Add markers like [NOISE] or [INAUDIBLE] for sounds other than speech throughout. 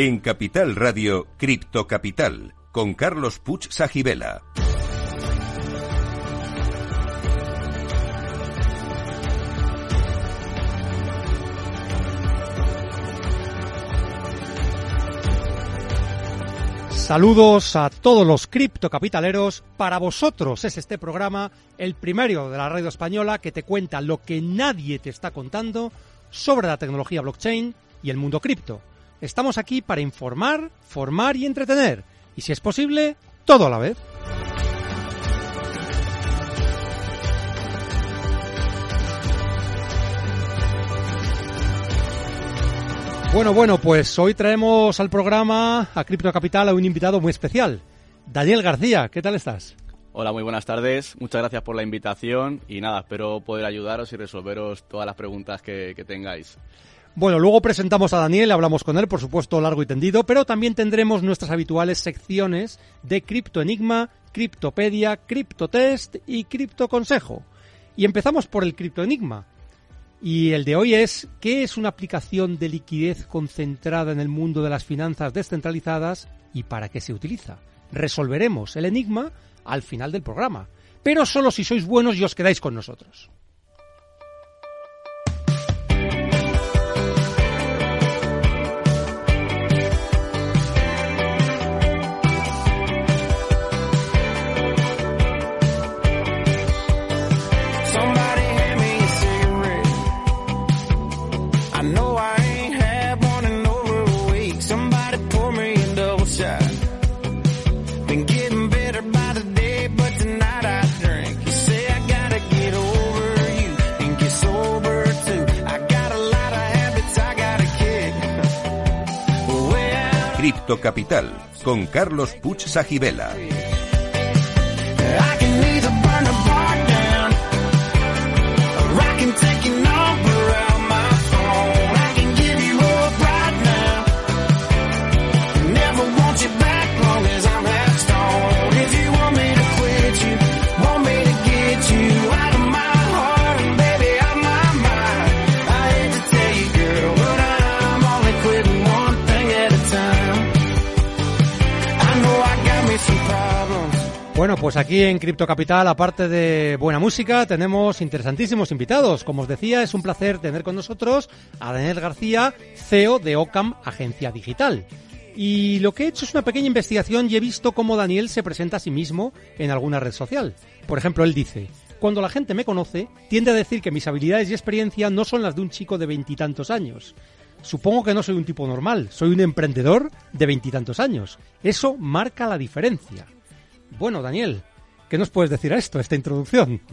En Capital Radio, Cripto Capital, con Carlos Puch Sajibela. Saludos a todos los criptocapitaleros. Para vosotros es este programa el primero de la radio española que te cuenta lo que nadie te está contando sobre la tecnología blockchain y el mundo cripto. Estamos aquí para informar, formar y entretener. Y si es posible, todo a la vez. Bueno, bueno, pues hoy traemos al programa a Cripto Capital a un invitado muy especial, Daniel García. ¿Qué tal estás? Hola, muy buenas tardes. Muchas gracias por la invitación y nada, espero poder ayudaros y resolveros todas las preguntas que, que tengáis. Bueno, luego presentamos a Daniel, hablamos con él, por supuesto, largo y tendido, pero también tendremos nuestras habituales secciones de Cripto Enigma, Criptopedia, Criptotest y Cripto Consejo. Y empezamos por el Cripto Enigma. Y el de hoy es, ¿qué es una aplicación de liquidez concentrada en el mundo de las finanzas descentralizadas y para qué se utiliza? Resolveremos el enigma al final del programa, pero solo si sois buenos y os quedáis con nosotros. Cripto Capital, con Carlos Puch Sajibela. Pues aquí en Cripto Capital, aparte de buena música, tenemos interesantísimos invitados. Como os decía, es un placer tener con nosotros a Daniel García, CEO de Ocam Agencia Digital. Y lo que he hecho es una pequeña investigación y he visto cómo Daniel se presenta a sí mismo en alguna red social. Por ejemplo, él dice, cuando la gente me conoce, tiende a decir que mis habilidades y experiencia no son las de un chico de veintitantos años. Supongo que no soy un tipo normal, soy un emprendedor de veintitantos años. Eso marca la diferencia. Bueno, Daniel, ¿qué nos puedes decir a esto, a esta introducción? [LAUGHS]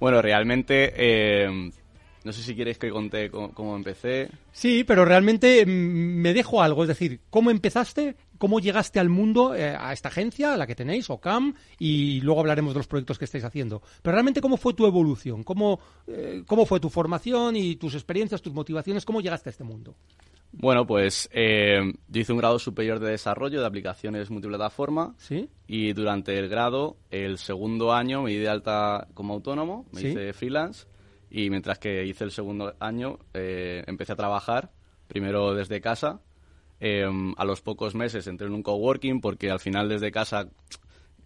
Bueno, realmente, eh, no sé si queréis que conté cómo, cómo empecé. Sí, pero realmente mm, me dejo algo, es decir, ¿cómo empezaste? ¿Cómo llegaste al mundo, eh, a esta agencia, a la que tenéis, OCAM? Y luego hablaremos de los proyectos que estáis haciendo. Pero realmente, ¿cómo fue tu evolución? ¿Cómo, eh, cómo fue tu formación y tus experiencias, tus motivaciones? ¿Cómo llegaste a este mundo? Bueno, pues eh, yo hice un grado superior de desarrollo de aplicaciones multiplataforma ¿Sí? y durante el grado, el segundo año, me di de alta como autónomo, me Sí. hice freelance y mientras que hice el segundo año eh, empecé a trabajar, primero desde casa. eh, a los pocos meses entré en un coworking porque al final desde casa,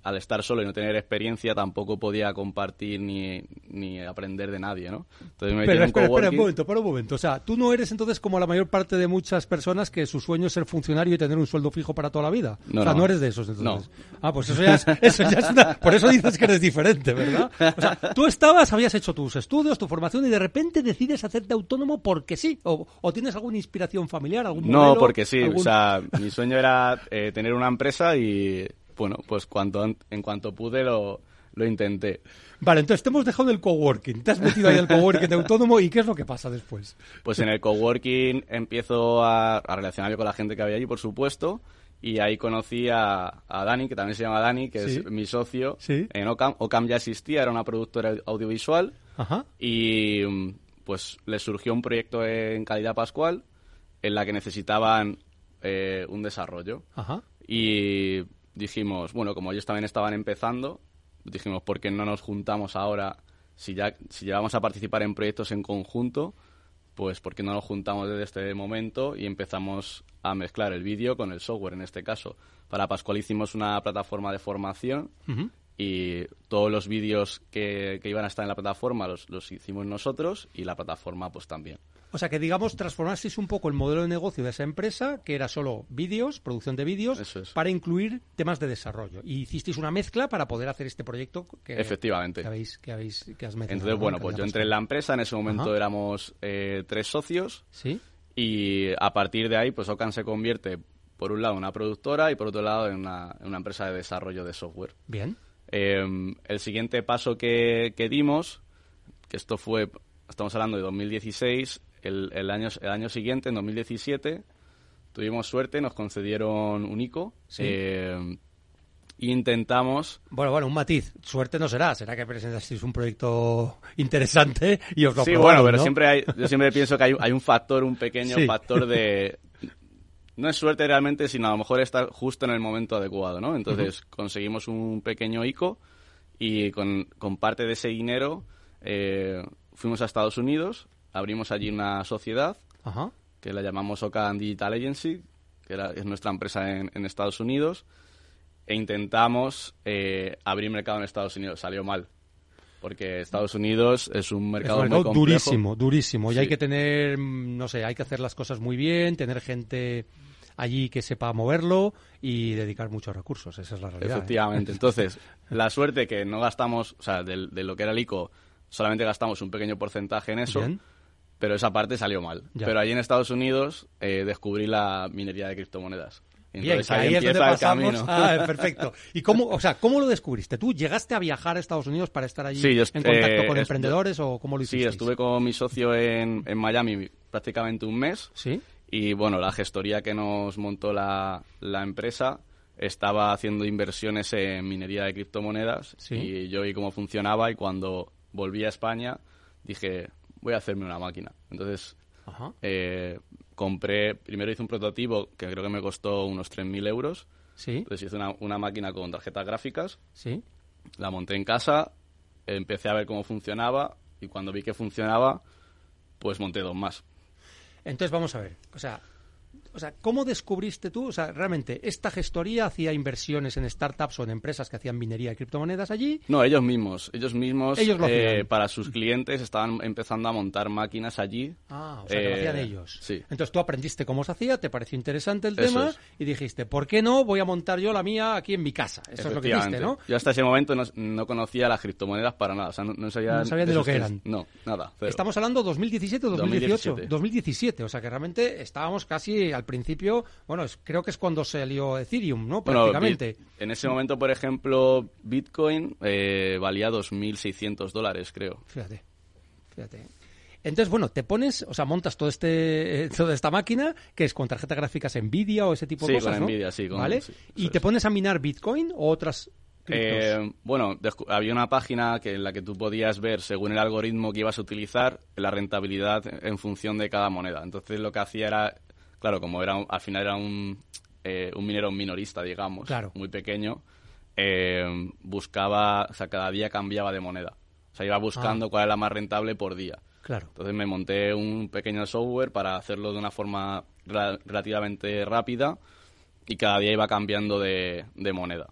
al estar solo y no tener experiencia, tampoco podía compartir ni, ni aprender de nadie, ¿no? Entonces me Pero espera, espera un momento, para un momento. O sea, tú no eres entonces como la mayor parte de muchas personas que su sueño es ser funcionario y tener un sueldo fijo para toda la vida. No, o sea, no, no. eres de esos entonces. Ah, pues eso ya, es, [LAUGHS] eso ya es una... Por eso dices que eres diferente, ¿verdad? O sea, tú estabas, habías hecho tus estudios, tu formación y de repente decides hacerte autónomo porque sí. O, o tienes alguna inspiración familiar, algún No, modelo, porque sí, algún- o sea, mi sueño era eh, tener una empresa y, bueno, pues cuanto, an- en cuanto pude lo, lo intenté. Vale, entonces te hemos dejado el coworking. Te has metido ahí al coworking de autónomo y ¿qué es lo que pasa después? Pues en el coworking empiezo a, a relacionarme con la gente que había allí, por supuesto, y ahí conocí a, a Dani, que también se llama Dani, que Sí. es mi socio Sí. en Ocam. Ocam ya existía, era una productora audiovisual, Ajá. y mm, pues les surgió un proyecto en Calidad Pascual en la que necesitaban eh, un desarrollo. Ajá. Y dijimos, bueno, como ellos también estaban empezando, dijimos, ¿por qué no nos juntamos ahora? Si ya, si ya vamos a participar en proyectos en conjunto, pues ¿por qué no nos juntamos desde este momento y empezamos a mezclar el vídeo con el software en este caso? Para Pascual hicimos una plataforma de formación y todos los vídeos que, que iban a estar en la plataforma los, los hicimos nosotros y la plataforma pues también. O sea que, digamos, transformasteis un poco el modelo de negocio de esa empresa, que era solo vídeos, producción de vídeos, es. para incluir temas de desarrollo. Y hicisteis una mezcla para poder hacer este proyecto que, Efectivamente. que habéis, que habéis, que has mencionado. Entonces, ¿no? bueno, pues yo entré en la empresa, en ese momento Ajá. éramos eh, tres socios Sí, y a partir de ahí pues Ocan se convierte por un lado en una productora y por otro lado en una, en una empresa de desarrollo de software. bien. Eh, el siguiente paso que, que dimos, que esto fue, estamos hablando de 2016, el, el año, el año siguiente, en 2017, tuvimos suerte, nos concedieron un ICO. Sí. eh, intentamos Bueno, bueno, un matiz. Suerte no será. Será que presentasteis un proyecto interesante y os lo Sí, bueno, pero ¿no? siempre hay, yo siempre pienso que hay, hay un factor, un pequeño Sí. factor de... No es suerte realmente, sino a lo mejor estar justo en el momento adecuado, ¿no? Entonces conseguimos un pequeño ICO y con, con parte de ese dinero eh, fuimos a Estados Unidos, abrimos allí una sociedad Ajá. que la llamamos Ocan Digital Agency, que era- es nuestra empresa en, en Estados Unidos, e intentamos eh, abrir mercado en Estados Unidos. Salió mal, porque Estados Unidos es un Es mercado, un mercado muy complejo. durísimo, durísimo. Y hay que tener, mm, no sé, hay que hacer las cosas muy bien, tener gente allí que sepa moverlo y dedicar muchos recursos. Esa es la realidad. ¿eh? Efectivamente. Entonces, [LAUGHS] la suerte que no gastamos, o sea, del- de, lo que era el ICO, solamente gastamos un pequeño porcentaje en eso, Bien. Pero esa parte salió mal. Ya. Pero allí en Estados Unidos eh, descubrí la minería de criptomonedas. Bien, Entonces que ahí es donde el pasamos. Ah, perfecto. ¿Y cómo, o sea, cómo lo descubriste? ¿Tú llegaste a viajar a Estados Unidos para estar allí Sí, yo en contacto eh, con emprendedores o cómo lo Sí, hiciste? estuve con mi socio en, en Miami prácticamente un mes. Sí. Y bueno, la gestoría que nos montó la, la empresa estaba haciendo inversiones en minería de criptomonedas Sí. y yo vi cómo funcionaba y cuando volví a España dije, voy a hacerme una máquina. Entonces Ajá. eh, compré, primero hice un prototipo que creo que me costó unos 3.000 euros. Sí. Entonces hice una, una máquina con tarjetas gráficas, Sí. la monté en casa, empecé a ver cómo funcionaba y cuando vi que funcionaba, pues monté dos más. Entonces vamos a ver, o sea, o sea, ¿cómo descubriste tú? O sea, realmente, ¿esta gestoría hacía inversiones en startups o en empresas que hacían minería de criptomonedas allí? No, ellos mismos. Ellos mismos, Ellos lo eh, hacían. para sus clientes, estaban empezando a montar máquinas allí. Ah, o sea, que lo Eh, hacían ellos. Sí. Entonces tú aprendiste cómo se hacía, te pareció interesante el Eso tema es. y dijiste, ¿por qué no voy a montar yo la mía aquí en mi casa? Eso es lo que Efectivamente. ¿no? Yo hasta ese momento no, no conocía las criptomonedas para nada. O sea, no, no sabía, No sabía de lo que eran. No, nada. cero. Estamos hablando 2017 o 2018. 2017. 2017, o sea que realmente estábamos casi al principio, bueno, es- creo que es cuando salió Ethereum, ¿no? Prácticamente. En ese momento, por ejemplo, Bitcoin eh, valía 2.600 dólares, creo. Fíjate, fíjate. Entonces, bueno, te pones, o sea, montas todo este, eh, toda esta máquina, que es con tarjetas gráficas Nvidia o ese tipo de Sí, cosas, con ¿no? Nvidia, sí, con- ¿Vale? sí, y te es. pones a minar Bitcoin o otras. Eh, bueno, había una página que, en la que tú podías ver, según el algoritmo que ibas a utilizar, la rentabilidad en función de cada moneda. Entonces lo que hacía era, claro, como era un- al final era un, eh, un minero minorista, digamos, Claro. muy pequeño, eh, buscaba, o sea, cada día cambiaba de moneda. O sea, iba buscando Ah. cuál era la más rentable por día. claro. Entonces me monté un pequeño software para hacerlo de una forma relativamente rápida y cada día iba cambiando de, de moneda.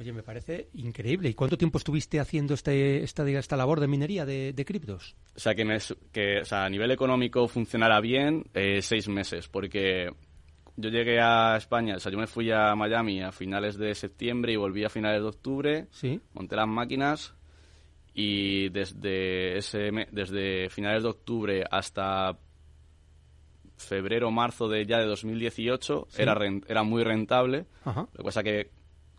Oye, me parece increíble. ¿Y cuánto tiempo estuviste haciendo este, esta, esta labor de minería de, de criptos? O sea, que, me su- que o sea, a nivel económico funcionara bien, eh, seis meses, porque yo llegué a España, o sea, yo me fui a Miami a finales de septiembre y volví a finales de octubre, Sí. monté las máquinas y desde, ese desde finales de octubre hasta febrero, marzo de ya de 2018 Sí. era, era muy rentable. Ajá. Lo que pasa que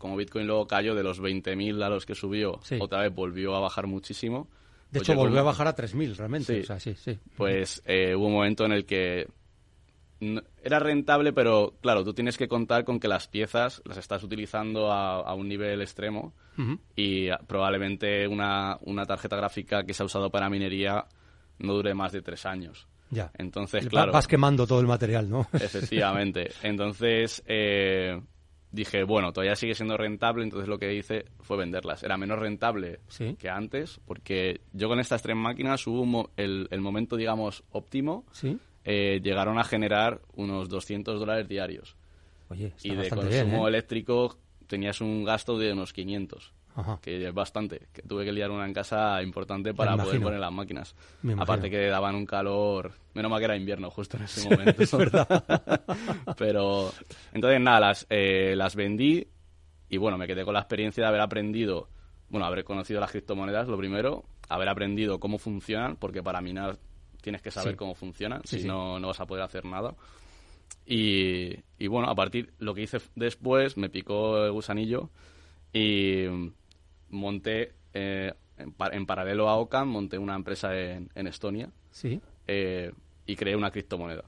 como Bitcoin luego cayó de los 20.000 a los que subió, Sí. otra vez volvió a bajar muchísimo. De Pues hecho, volvió a bajar a 3.000 realmente. Sí. O sea, sí, sí. pues eh, hubo un momento en el que era rentable, pero claro, tú tienes que contar con que las piezas las estás utilizando a, a un nivel extremo y ah, probablemente una, una tarjeta gráfica que se ha usado para minería no dure más de tres años. Ya. Entonces, claro, Vas quemando todo el material, ¿no? [LAUGHS] efectivamente. Entonces, eh, dije, bueno, todavía sigue siendo rentable, entonces lo que hice fue venderlas. Era menos rentable Sí. que antes, porque yo con estas tres máquinas hubo un mo- el, el momento, digamos, óptimo, Sí. eh, llegaron a generar unos 200 dólares diarios. Oye, está y de consumo bien, ¿eh? eléctrico tenías un gasto de unos 500 Ajá. que es bastante, que tuve que liar una en casa importante para poder poner las máquinas. Aparte que daban un calor, menos mal que era invierno justo en ese momento. Es verdad. [LAUGHS] Pero entonces nada, las, eh, las vendí y bueno, me quedé con la experiencia de haber aprendido, bueno, haber conocido las criptomonedas, lo primero, haber aprendido cómo funcionan, porque para minar tienes que saber Sí. cómo funcionan, Sí, si sí. no, no vas a poder hacer nada. Y, y bueno, a partir lo que hice después, me picó el gusanillo y monté, eh, en, pa- en paralelo a Ocam, monté una empresa en, en Estonia Sí. eh, y creé una criptomoneda.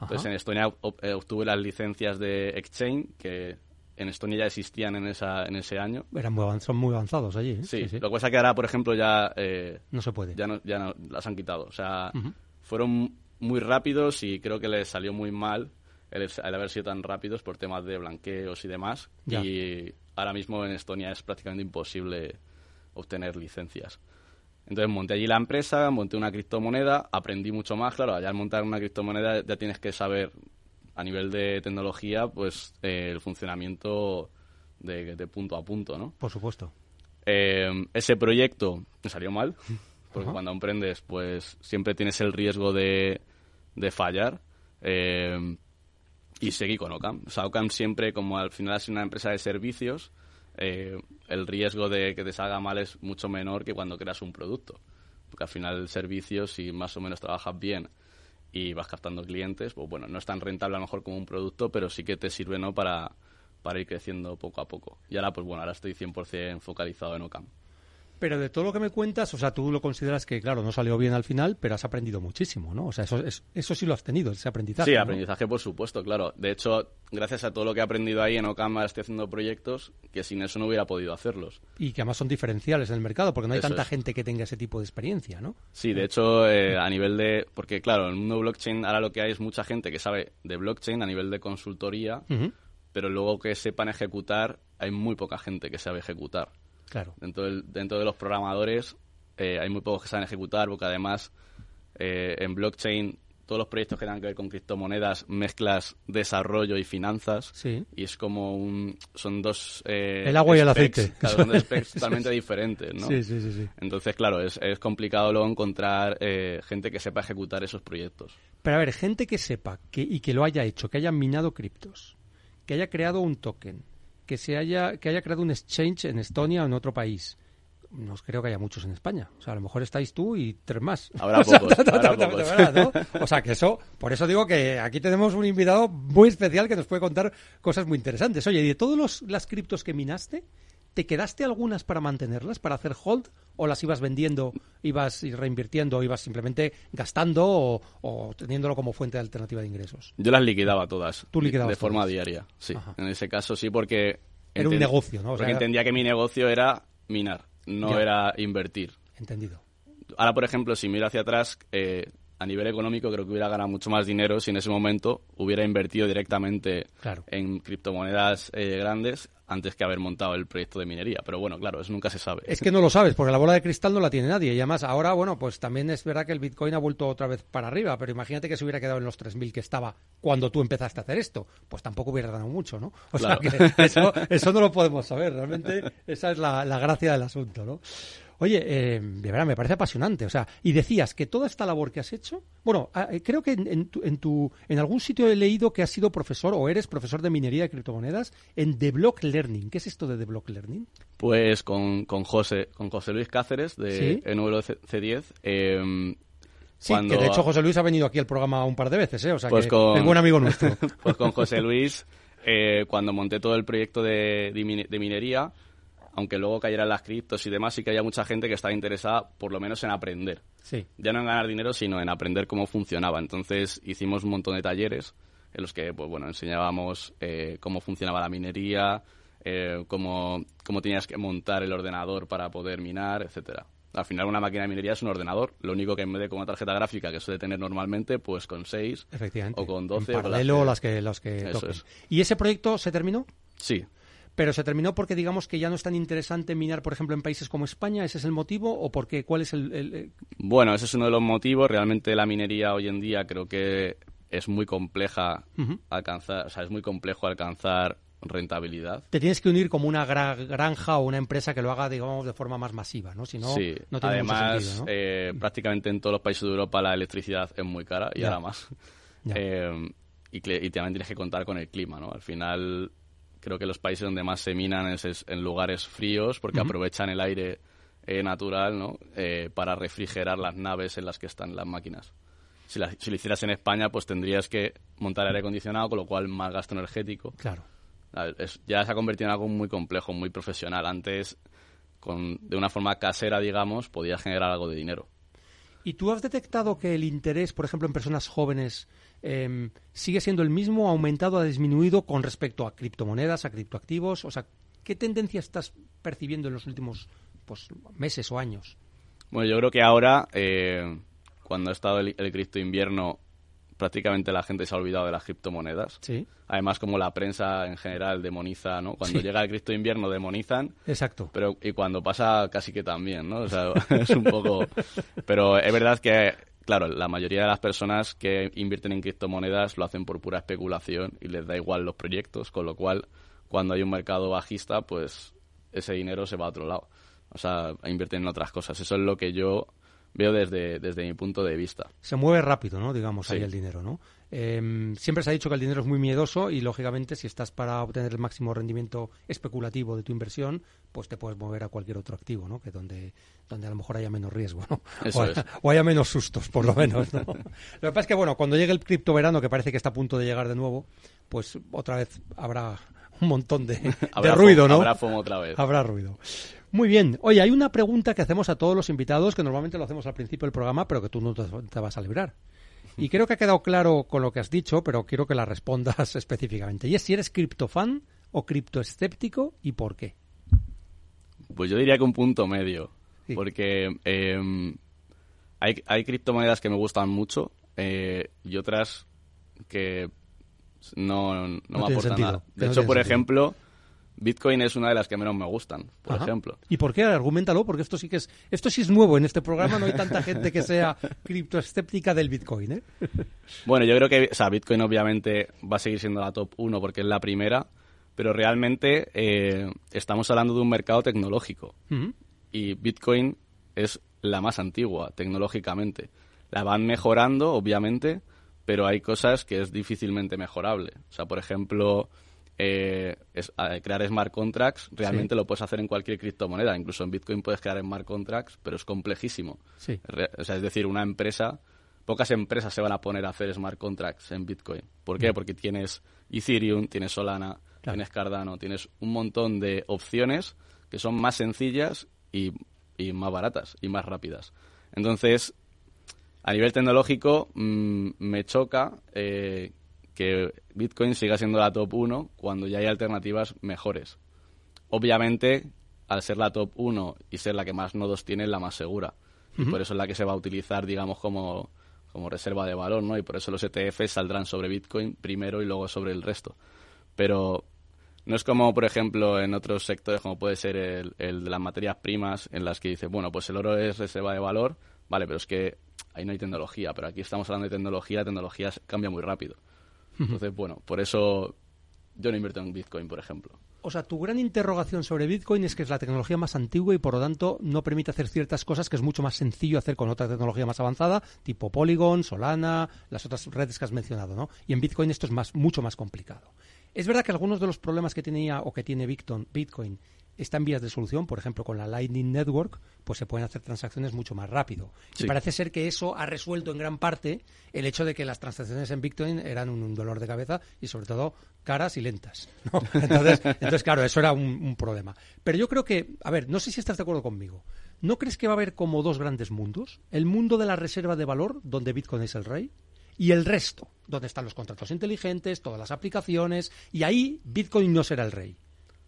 Entonces en Estonia eh, obtuve las licencias de Exchange, que en Estonia ya existían en, esa, en ese año. Eran muy avan- son muy avanzados allí. ¿eh? Sí, lo que pasa es que ahora, por ejemplo, ya, eh, No se puede. ya, no, ya no- las han quitado. O sea, fueron muy rápidos y creo que les salió muy mal el, el haber sido tan rápidos por temas de blanqueos y demás. Ya. Y ahora mismo en Estonia es prácticamente imposible obtener licencias. Entonces monté allí la empresa, monté una criptomoneda, aprendí mucho más, claro, allá al montar una criptomoneda ya tienes que saber a nivel de tecnología pues eh, el funcionamiento de, de punto a punto, ¿no? Por supuesto. Eh, ese proyecto me salió mal, [LAUGHS] porque Ajá. cuando emprendes, pues siempre tienes el riesgo de, de fallar. Eh, y seguí con Ocam. O sea, Ocam siempre, como al final es una empresa de servicios, eh, el riesgo de que te salga mal es mucho menor que cuando creas un producto. Porque al final el servicio, si más o menos trabajas bien y vas captando clientes, pues bueno, no es tan rentable a lo mejor como un producto, pero sí que te sirve ¿no? para, para ir creciendo poco a poco. Y ahora, pues bueno, ahora estoy 100% focalizado en Ocam. Pero de todo lo que me cuentas, o sea, tú lo consideras que, claro, no salió bien al final, pero has aprendido muchísimo, ¿no? O sea, eso, es- eso sí lo has tenido, ese aprendizaje. Sí, ¿no? aprendizaje por supuesto, claro. De hecho, gracias a todo lo que he aprendido ahí en Ocam, ahora estoy haciendo proyectos que sin eso no hubiera podido hacerlos. Y que además son diferenciales en el mercado, porque no hay Eso tanta es. gente que tenga ese tipo de experiencia, ¿no? Sí, de hecho, eh, a nivel de... Porque claro, en el mundo blockchain ahora lo que hay es mucha gente que sabe de blockchain a nivel de consultoría, pero luego que sepan ejecutar, hay muy poca gente que sabe ejecutar. Claro. Dentro, del- dentro de los programadores eh, hay muy pocos que saben ejecutar, porque además eh, en blockchain todos los proyectos que tengan que ver con criptomonedas mezclas desarrollo y finanzas Sí. y es como un son dos eh, El agua y el aceite. claro, son dos specs totalmente diferentes ¿no? Sí, sí, sí, sí. entonces claro es, es complicado luego encontrar eh, gente que sepa ejecutar esos proyectos Pero a ver, gente que sepa que, y que lo haya hecho, que haya minado criptos, que haya creado un token, que se haya, que haya creado un exchange en Estonia o en otro país. No creo que haya muchos en España. O sea, a lo mejor estáis tú y tres más. [LAUGHS] Habrá O sea, pocos, [LAUGHS] de habrá verdad, pocos. de verdad, ¿no? O sea, que eso, por eso digo que aquí tenemos un invitado muy especial que nos puede contar cosas muy interesantes. Oye, y de todas las criptos que minaste, ¿te quedaste algunas para mantenerlas, para hacer hold? ¿O las ibas vendiendo, ibas reinvirtiendo, o ibas simplemente gastando o, o teniéndolo como fuente de alternativa de ingresos? yo las liquidaba todas Tú liquidabas de forma diaria sí Ajá. en ese caso sí porque Era un negocio, ¿no? O sea, porque era- entendía que mi negocio era minar no Ya. era invertir Entendido. ahora, por ejemplo, si miro hacia atrás, eh, a nivel económico creo que hubiera ganado mucho más dinero si en ese momento hubiera invertido directamente Claro. en criptomonedas eh, grandes antes que haber montado el proyecto de minería. Pero bueno, claro, eso nunca se sabe. Es que no lo sabes, porque la bola de cristal no la tiene nadie. Y además, ahora, bueno, pues también es verdad que el Bitcoin ha vuelto otra vez para arriba, pero imagínate que se hubiera quedado en los 3.000 que estaba cuando tú empezaste a hacer esto. Pues tampoco hubiera ganado mucho, ¿no? O sea, que eso, eso no lo podemos saber. Realmente, esa es la, la gracia del asunto, ¿no? Oye, eh, de verdad, me parece apasionante. O sea, y decías que toda esta labor que has hecho, bueno, ah, eh, creo que en, en tu, en tu- en algún sitio he leído que has sido profesor o eres profesor de minería de criptomonedas en The Block Learning. ¿Qué es esto de The Block Learning? Pues con, con José con José Luis Cáceres de Sí. E9C10. eh, Sí, cuando- que de hecho José Luis ha venido aquí al programa un par de veces, ¿eh? O sea, Pues que con- es buen amigo nuestro. [LAUGHS] pues con José Luis, eh, cuando monté todo el proyecto de minería, aunque luego cayeran las criptos y demás, sí que había mucha gente que estaba interesada por lo menos en aprender. Sí, ya no en ganar dinero, sino en aprender cómo funcionaba. Entonces hicimos un montón de talleres en los que, pues bueno, enseñábamos eh, cómo funcionaba la minería, eh, cómo, cómo tenías que montar el ordenador para poder minar, etcétera. Al final una máquina de minería es un ordenador, lo único que en vez de con una tarjeta gráfica que suele tener normalmente, pues con 6 efectivamente. o con 12 En o paralelo las que, las que Eso toquen. es. ¿Y ese proyecto se terminó? Sí, Pero se terminó porque digamos que ya no es tan interesante minar, por ejemplo, en países como España. ¿Ese es el motivo? ¿O porque cuál es el...? Bueno, ese es uno de los motivos. Realmente la minería hoy en día creo que es muy compleja alcanzar, o sea, es muy complejo alcanzar rentabilidad. Te tienes que unir como una gra- granja o una empresa que lo haga, digamos, de forma más masiva, ¿no? Si no, sí, no tiene mucho además sentido, ¿no? eh, prácticamente en todos los países de Europa la electricidad es muy cara y Ya. ahora más. [LAUGHS] Eh, y, y también tienes que contar con el clima, ¿no? Al final creo que los países donde más se minan es, es en lugares fríos porque aprovechan el aire eh, natural, ¿no? Eh, para refrigerar las naves en las que están las máquinas. Si, la- si lo hicieras en España, pues tendrías que montar aire acondicionado, con lo cual más gasto energético. Claro. Es- ya se ha convertido en algo muy complejo, muy profesional. Antes, con, de una forma casera, digamos, podía generar algo de dinero. ¿Y tú has detectado que el interés, por ejemplo, en personas jóvenes em, sigue siendo el mismo, ha aumentado, ha disminuido con respecto a criptomonedas, a criptoactivos? O sea, ¿qué tendencia estás percibiendo en los últimos pues, meses o años? Bueno, yo creo que ahora, eh, cuando ha estado el, el cripto invierno, prácticamente la gente se ha olvidado de las criptomonedas. Sí, Además, como la prensa en general demoniza, ¿no? Cuando Sí. llega el cripto invierno demonizan, exacto. pero y cuando pasa casi que también, ¿no? O sea, [LAUGHS] es un poco... [LAUGHS] Pero es verdad que, claro, la mayoría de las personas que invierten en criptomonedas lo hacen por pura especulación y les da igual los proyectos, con lo cual, cuando hay un mercado bajista, pues ese dinero se va a otro lado. O sea, invierten en otras cosas. Eso es lo que yo veo desde, desde mi punto de vista. Se mueve rápido, ¿no? Digamos, ahí el dinero, ¿no? Em, siempre se ha dicho que el dinero es muy miedoso y, lógicamente, si estás para obtener el máximo rendimiento especulativo de tu inversión, pues te puedes mover a cualquier otro activo, ¿no? Que donde, donde a lo mejor haya menos riesgo, ¿no? [LAUGHS] Eso o, haya, es. o haya menos sustos, por lo menos, ¿no? [LAUGHS] lo que pasa es que, bueno, cuando llegue el criptoverano, que parece que está a punto de llegar de nuevo, pues otra vez habrá un montón de, [LAUGHS] de Habrá ruido, ¿no? Habrá FOMO otra vez. Habrá ruido. Muy bien. Oye, hay una pregunta que hacemos a todos los invitados, que normalmente lo hacemos al principio del programa, pero que tú no te, vas a librar. Y creo que ha quedado claro con lo que has dicho, pero quiero que la respondas [LAUGHS] específicamente. Y es si eres criptofan o criptoescéptico y por qué. Pues yo diría que un punto medio. Sí. Porque eh, hay, hay criptomonedas que me gustan mucho eh, y otras que no, no, No me aportan sentido, nada. De no hecho, por sentido. ejemplo, Bitcoin es una de las que menos me gustan, por Ajá. ejemplo. ¿Y por qué? Argumentalo, porque esto sí que es, esto sí es nuevo en este programa. No hay tanta gente que sea [LAUGHS] criptoescéptica del Bitcoin, ¿eh? Bueno, yo creo que o sea, Bitcoin obviamente va a seguir siendo la top 1 porque es la primera, pero realmente eh, estamos hablando de un mercado tecnológico. Y Bitcoin es la más antigua tecnológicamente. La van mejorando, obviamente, pero hay cosas que es difícilmente mejorable. O sea, por ejemplo, eh, es- crear smart contracts realmente Sí. lo puedes hacer en cualquier criptomoneda. Incluso en Bitcoin puedes crear smart contracts, pero es complejísimo. Sí. Re- o sea, es decir, una empresa, pocas empresas se van a poner a hacer smart contracts en Bitcoin. ¿Por qué? Porque tienes Ethereum, tienes Solana, Claro. tienes Cardano, tienes un montón de opciones que son más sencillas y, y más baratas y más rápidas. Entonces, a nivel tecnológico, mm, me choca eh, que Bitcoin siga siendo la top 1 cuando ya hay alternativas mejores. Obviamente, al ser la top 1 y ser la que más nodos tiene, es la más segura. Y por eso es la que se va a utilizar, digamos, como, como reserva de valor, ¿no? Y por eso los ETFs saldrán sobre Bitcoin primero y luego sobre el resto. Pero no es como, por ejemplo, en otros sectores, como puede ser el, el de las materias primas, en las que dice, bueno, pues el oro es reserva de valor, vale, pero es que ahí no hay tecnología, pero aquí estamos hablando de tecnología, la tecnología cambia muy rápido. Entonces, bueno, por eso yo no invierto en Bitcoin, por ejemplo. O sea, tu gran interrogación sobre Bitcoin es que es la tecnología más antigua y por lo tanto no permite hacer ciertas cosas que es mucho más sencillo hacer con otra tecnología más avanzada, tipo Polygon, Solana, las otras redes que has mencionado, ¿no? Y en Bitcoin esto es más, mucho más complicado. Es verdad que algunos de los problemas que tenía o que tiene Bitcoin, están en vías de solución, por ejemplo, con la Lightning Network, pues se pueden hacer transacciones mucho más rápido. Y parece ser que eso ha resuelto en gran parte el hecho de que las transacciones en Bitcoin eran un, un dolor de cabeza y sobre todo caras y lentas. ¿no? [LAUGHS] Entonces, entonces, claro, eso era un, un problema. Pero yo creo que, a ver, no sé si estás de acuerdo conmigo. ¿No crees que va a haber como dos grandes mundos? El mundo de la reserva de valor, donde Bitcoin es el rey, y el resto, donde están los contratos inteligentes, todas las aplicaciones, y ahí Bitcoin no será el rey.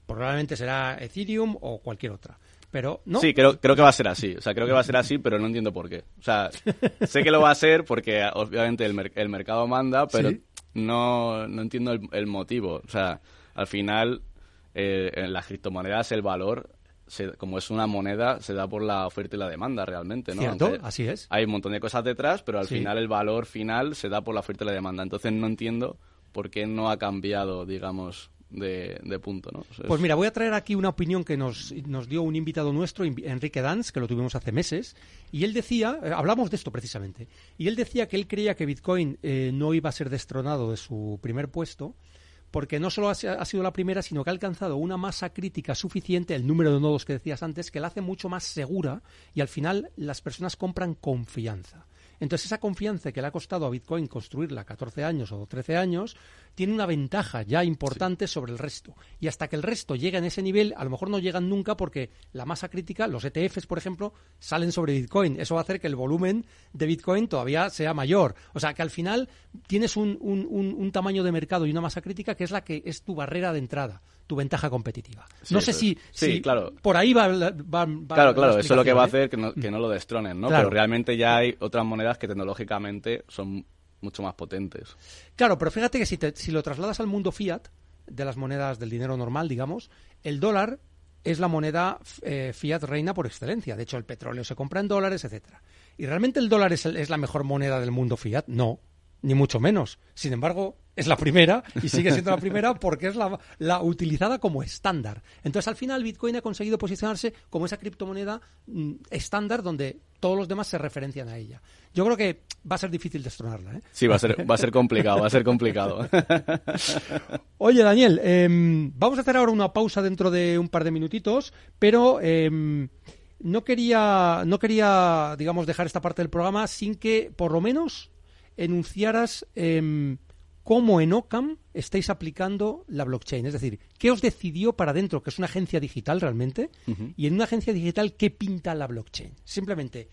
Probablemente será Ethereum o cualquier otra. Pero no. Sí, creo, creo que va a ser así. O sea, creo que va a ser así, pero no entiendo por qué. O sea, [LAUGHS] sé que lo va a ser porque obviamente el, mer- el mercado manda, pero Sí. no, no entiendo el, el motivo. O sea, al final eh, en las criptomonedas el valor, se- como es una moneda, se da por la oferta y la demanda realmente, ¿no? Cierto, Aunque así es. Hay un montón de cosas detrás, pero al Sí. final el valor final se da por la oferta y la demanda. Entonces no entiendo por qué no ha cambiado, digamos, de, de punto, ¿no? O sea, Pues es- mira, voy a traer aquí una opinión que nos, nos dio un invitado nuestro, Enrique Danz, que lo tuvimos hace meses, y él decía, eh, hablamos de esto precisamente, y él decía que él creía que Bitcoin eh, no iba a ser destronado de su primer puesto, porque no solo ha, si- ha sido la primera, sino que ha alcanzado una masa crítica suficiente, el número de nodos que decías antes, que la hace mucho más segura y al final las personas compran confianza. Entonces esa confianza que le ha costado a Bitcoin construirla 14 años o 13 años, tiene una ventaja ya importante sobre el resto. Y hasta que el resto llegue en ese nivel, a lo mejor no llegan nunca porque la masa crítica, los ETFs, por ejemplo, salen sobre Bitcoin. Eso va a hacer que el volumen de Bitcoin todavía sea mayor. O sea que al final tienes un, un- un- un tamaño de mercado y una masa crítica que es la que es tu barrera de entrada, tu ventaja competitiva. Sí, no sé si. Sí, si claro. por ahí va, la- va- va Claro, la claro, eso es lo que va a ¿eh? hacer que no, que no lo destronen, ¿no? Claro. Pero realmente ya hay otras monedas que tecnológicamente son mucho más potentes. Claro, pero fíjate que si, te- si lo trasladas al mundo fiat, de las monedas del dinero normal, digamos, el dólar es la moneda eh, fiat reina por excelencia. De hecho, el petróleo se compra en dólares, etcétera. ¿Y realmente el dólar es, el- es la mejor moneda del mundo fiat? No, ni mucho menos. Sin embargo, es la primera y sigue siendo la primera porque es la, la utilizada como estándar. Entonces, al final, Bitcoin ha conseguido posicionarse como esa criptomoneda mm, estándar donde todos los demás se referencian a ella. Yo creo que va a ser difícil destronarla. ¿eh? Sí, va a ser, va a ser complicado, va a ser complicado. [LAUGHS] Oye, Daniel, em, vamos a hacer ahora una pausa dentro de un par de minutitos, pero em, no quería, no quería, digamos, dejar esta parte del programa sin que, por lo menos, enunciaras em, cómo en Ocam estáis aplicando la blockchain. Es decir, ¿qué os decidió para dentro, que es una agencia digital realmente? Y en una agencia digital, ¿qué pinta la blockchain? Simplemente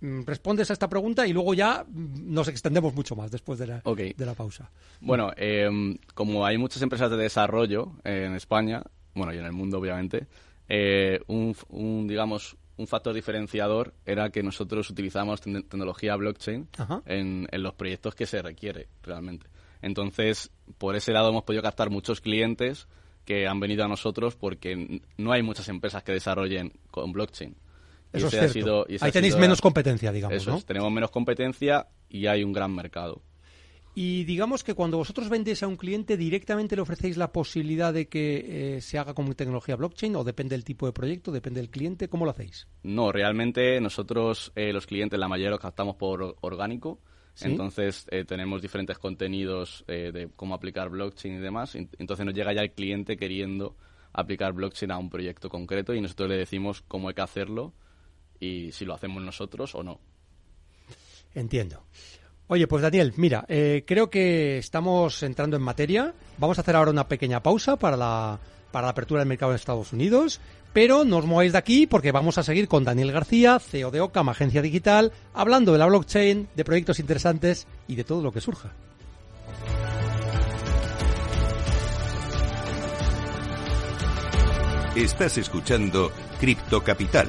mm, respondes a esta pregunta y luego ya mm, nos extendemos mucho más después de la, de la pausa. Bueno, eh, como hay muchas empresas de desarrollo en España, bueno, y en el mundo obviamente, eh, un, digamos, un factor diferenciador era que nosotros utilizamos tecnología blockchain en, en los proyectos que se requiere realmente. Entonces, por ese lado hemos podido captar muchos clientes que han venido a nosotros porque no hay muchas empresas que desarrollen con blockchain. Y Eso es ese ha sido- Ahí ha tenéis sido- menos competencia, digamos, Eso ¿no? es, tenemos menos competencia y hay un gran mercado. Y digamos que cuando vosotros vendéis a un cliente, directamente le ofrecéis la posibilidad de que eh, se haga con tecnología blockchain o depende del tipo de proyecto, depende del cliente, ¿cómo lo hacéis? No, realmente nosotros eh, los clientes la mayoría los captamos por orgánico. ¿Sí? Entonces eh, tenemos diferentes contenidos eh, de cómo aplicar blockchain y demás. En- Entonces nos llega ya el cliente queriendo aplicar blockchain a un proyecto concreto y nosotros le decimos cómo hay que hacerlo y si lo hacemos nosotros o no. Entiendo. Oye, pues Daniel, mira, eh, creo que estamos entrando en materia. Vamos a hacer ahora una pequeña pausa para la, para la apertura del mercado en Estados Unidos, pero no os mováis de aquí porque vamos a seguir con Daniel García, CEO de Ocam, agencia digital, hablando de la blockchain, de proyectos interesantes y de todo lo que surja. Estás escuchando Cripto Capital.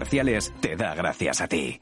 te da gracias a ti.